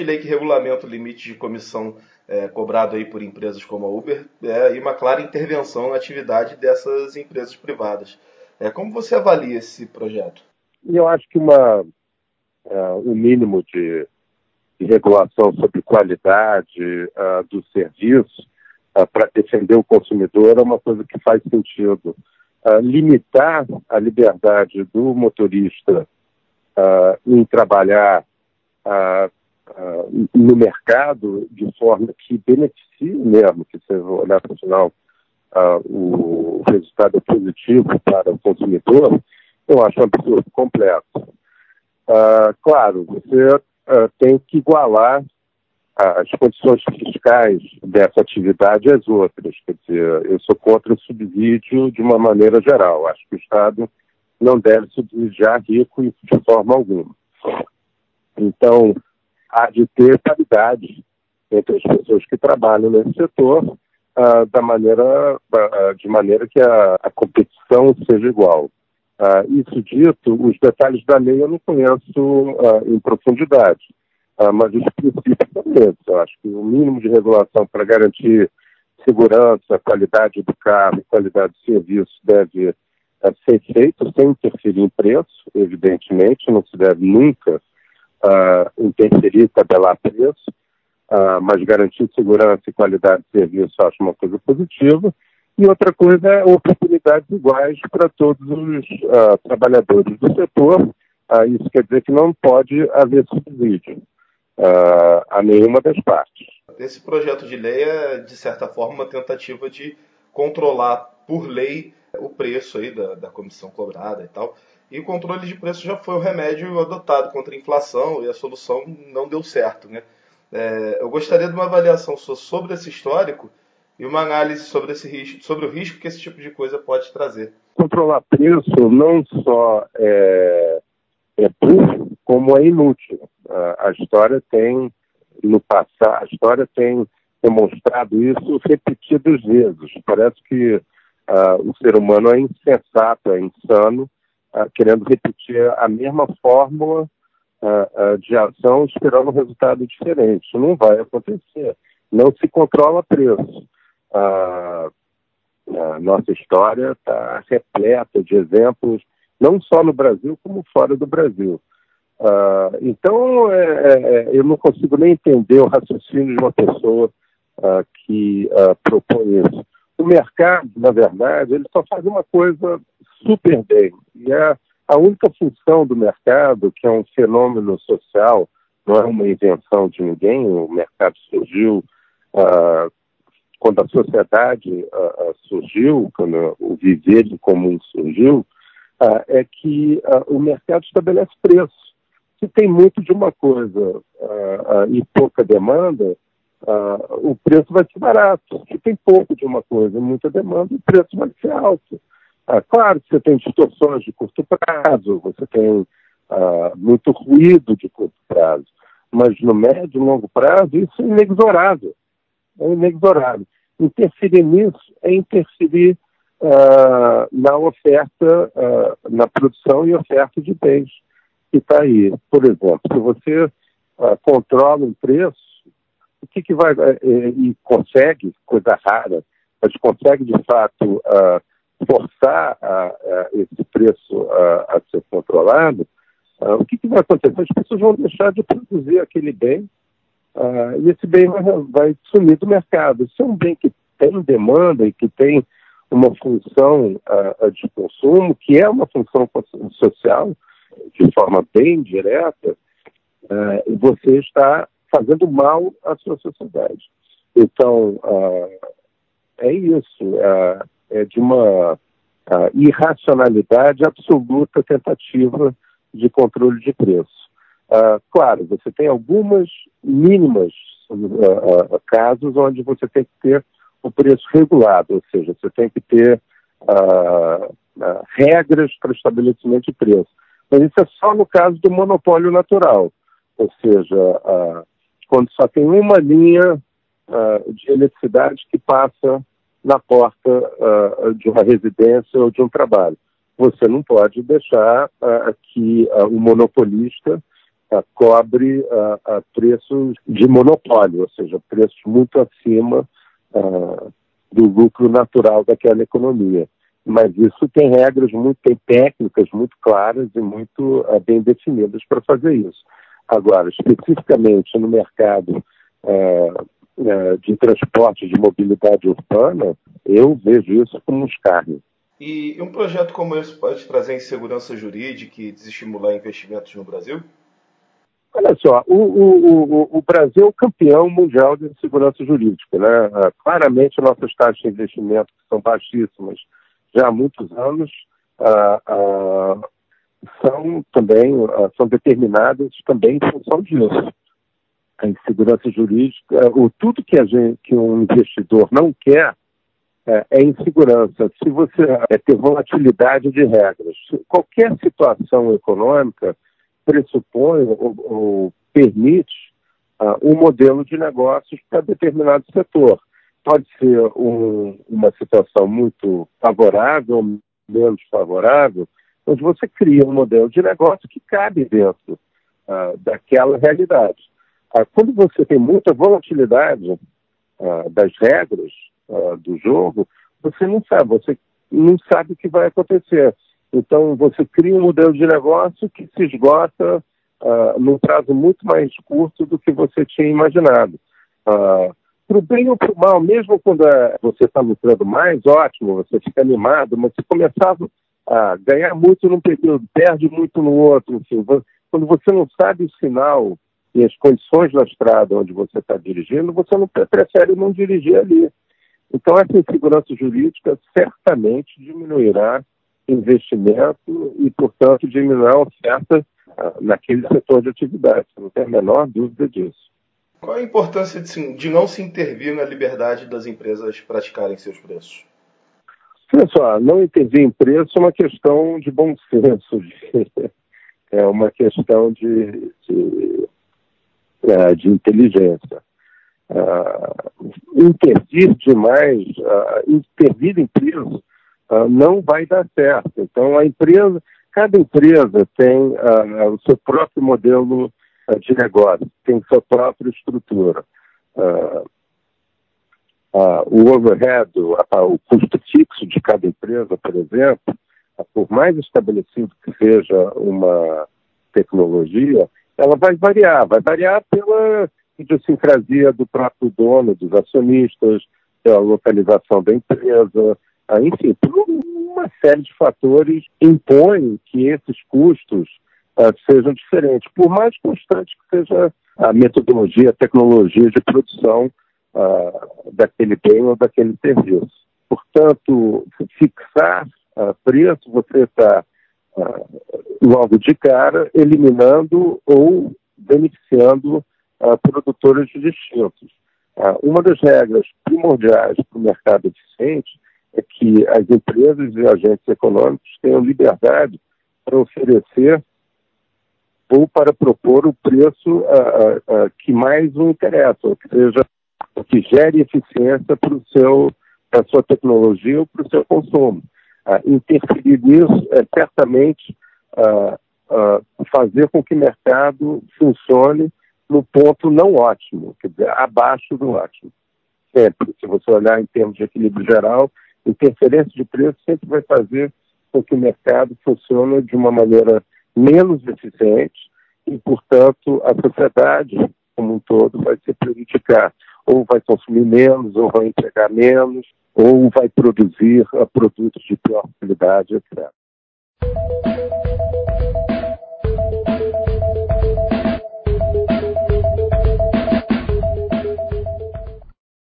de lei que regulamenta o limite de comissão é, cobrado aí por empresas como a Uber é uma clara intervenção na atividade dessas empresas privadas. É, como você avalia esse projeto? Eu acho que uma, uh, um mínimo de, de, regulação sobre qualidade uh, do serviço uh, para defender o consumidor é uma coisa que faz sentido. limitar a liberdade do motorista em trabalhar uh, no mercado de forma que beneficie mesmo, que você olhar para o final, uh, o resultado é positivo para o consumidor, eu acho um absurdo completo. Uh, claro, você tem que igualar as condições fiscais dessa atividade às outras. Quer dizer, eu sou contra o subsídio de uma maneira geral. Acho que o Estado não deve subsidiar rico de forma alguma. Então, há de ter paridade entre as pessoas que trabalham nesse setor, uh, da maneira, uh, de maneira que a, a competição seja igual. Uh, isso dito, os detalhes da lei eu não conheço em profundidade, mas os princípios são esses. Eu acho que o mínimo de regulação para garantir segurança, qualidade do carro, qualidade do serviço deve ser feito sem interferir em preço, evidentemente, não se deve nunca uh, interferir, tabelar preço, uh, mas garantir segurança e qualidade de serviço acho uma coisa positiva. E outra coisa é oportunidades iguais para todos os uh, trabalhadores do setor. Isso quer dizer que não pode haver subsídio a nenhuma das partes. Esse projeto de lei é, de certa forma, uma tentativa de controlar por lei o preço aí da, da comissão cobrada e tal. E o controle de preço já foi o remédio adotado contra a inflação e a solução não deu certo. Né? É, eu gostaria de uma avaliação sua sobre esse histórico e uma análise sobre, esse risco, sobre o risco que esse tipo de coisa pode trazer. Controlar preço não só é, é burro, como é inútil. A, a história tem, no passado, a história tem demonstrado isso repetidas vezes. Parece que uh, o ser humano é insensato, é insano, uh, querendo repetir a mesma fórmula uh, de ação esperando um resultado diferente. Isso não vai acontecer. Não se controla preço. a nossa história está repleta de exemplos, não só no Brasil, como fora do Brasil. Uh, então, é, é, eu não consigo nem entender o raciocínio de uma pessoa que uh, propõe isso. O mercado, na verdade, ele só faz uma coisa super bem. E é a única função do mercado, que é um fenômeno social, não é uma invenção de ninguém, o mercado surgiu uh, quando a sociedade uh, surgiu, quando o viver em comum surgiu, uh, é que o mercado estabelece preço. Se tem muito de uma coisa e pouca demanda, o preço vai ser barato. Se tem pouco de uma coisa e muita demanda, o preço vai ser alto. Ah, claro que você tem distorções de curto prazo, você tem ah, muito ruído de curto prazo, mas no médio e longo prazo isso é inexorável. É inexorável. Interferir nisso é interferir ah, na oferta, na produção e oferta de bens que está aí. Por exemplo, se você controla um preço, o que, que vai. Eh, e consegue, coisa rara, mas consegue de fato uh, forçar a, a esse preço a, ser controlado, uh, o que, que, vai acontecer? As pessoas vão deixar de produzir aquele bem uh, e esse bem vai, vai, sumir do mercado. Se é um bem que tem demanda e que tem uma função uh, de consumo, que é uma função social, de forma bem direta, você está fazendo mal à sua sociedade. Então, é isso é, de uma irracionalidade absoluta tentativa de controle de preço. Uh, claro, você tem algumas mínimas casos onde você tem que ter o preço regulado, ou seja, você tem que ter regras para estabelecimento de preço. Mas isso é só no caso do monopólio natural, ou seja, quando só tem uma linha de eletricidade que passa na porta uh, de uma residência ou de um trabalho. Você não pode deixar uh, que uh, o monopolista uh, cobre uh, preços de monopólio, ou seja, preços muito acima do lucro natural daquela economia. Mas isso tem regras muito, tem técnicas muito claras e muito bem definidas para fazer isso. Agora, especificamente no mercado de transporte de mobilidade urbana, eu vejo isso como um escárnio. E um projeto como esse pode trazer insegurança jurídica e desestimular investimentos no Brasil? Olha só, o, o, o, Brasil é o campeão mundial de segurança jurídica. Né? Ah, claramente, nossas taxas de investimento são baixíssimas já há muitos anos, ah, ah, são também são determinadas também em função disso. A insegurança jurídica, o, tudo que, a gente, que um investidor não quer é, é insegurança. Se você é ter volatilidade de regras, qualquer situação econômica pressupõe ou, ou permite uh, um modelo de negócios para determinado setor. Pode ser um, uma situação muito favorável menos favorável, mas você cria um modelo de negócio que cabe dentro uh, daquela realidade. Uh, quando você tem muita volatilidade das regras, uh, do jogo, você não sabe, você não sabe o que vai acontecer. Então, você cria um modelo de negócio que se esgota uh, num prazo muito mais curto do que você tinha imaginado. Uh, para o bem ou para o mal, mesmo quando uh, você está lucrando mais, ótimo, você fica animado, mas você começava a ganhar muito num período, perde muito no outro. Enfim, quando você não sabe o sinal e as condições da estrada onde você está dirigindo, você não prefere não dirigir ali. Então, essa insegurança jurídica certamente diminuirá investimento e, portanto, diminuirá a oferta ah, naquele setor de atividade. Não tem a menor dúvida disso. Qual a importância de, de não se intervir na liberdade das empresas praticarem seus preços? Olha só, não intervir em preço é uma questão de bom senso, de, é uma questão de, de, é, de inteligência uh, intervir demais, uh, intervir em preço, uh, não vai dar certo. Então, a empresa, cada empresa tem o seu próprio modelo de negócio, tem sua própria estrutura. o overhead, o, o custo fixo de cada empresa, por exemplo, por mais estabelecido que seja uma tecnologia, ela vai variar, vai variar pela idiosincrasia do próprio dono, dos acionistas, a localização da empresa, ah, enfim, uma série de fatores impõem que esses custos uh, sejam diferentes, por mais constante que seja a metodologia, a tecnologia de produção uh, daquele bem ou daquele serviço. Portanto, fixar uh, preço, você está logo de cara eliminando ou beneficiando uh, produtores distintos. Uh, uma das regras primordiais para o mercado eficiente é que as empresas e agentes econômicos tenham liberdade para oferecer ou para propor o preço uh, que mais o interessa, ou seja o que gere eficiência para o seu a sua tecnologia ou para o seu consumo. interferir nisso é certamente fazer com que o mercado funcione no ponto não ótimo, quer dizer, abaixo do ótimo. Sempre. Se você olhar em termos de equilíbrio geral, interferência de preço sempre vai fazer com que o mercado funcione de uma maneira menos eficiente e, portanto, a sociedade como um todo vai se prejudicar. Ou vai consumir menos, ou vai entregar menos, ou vai produzir produtos de pior qualidade, etc.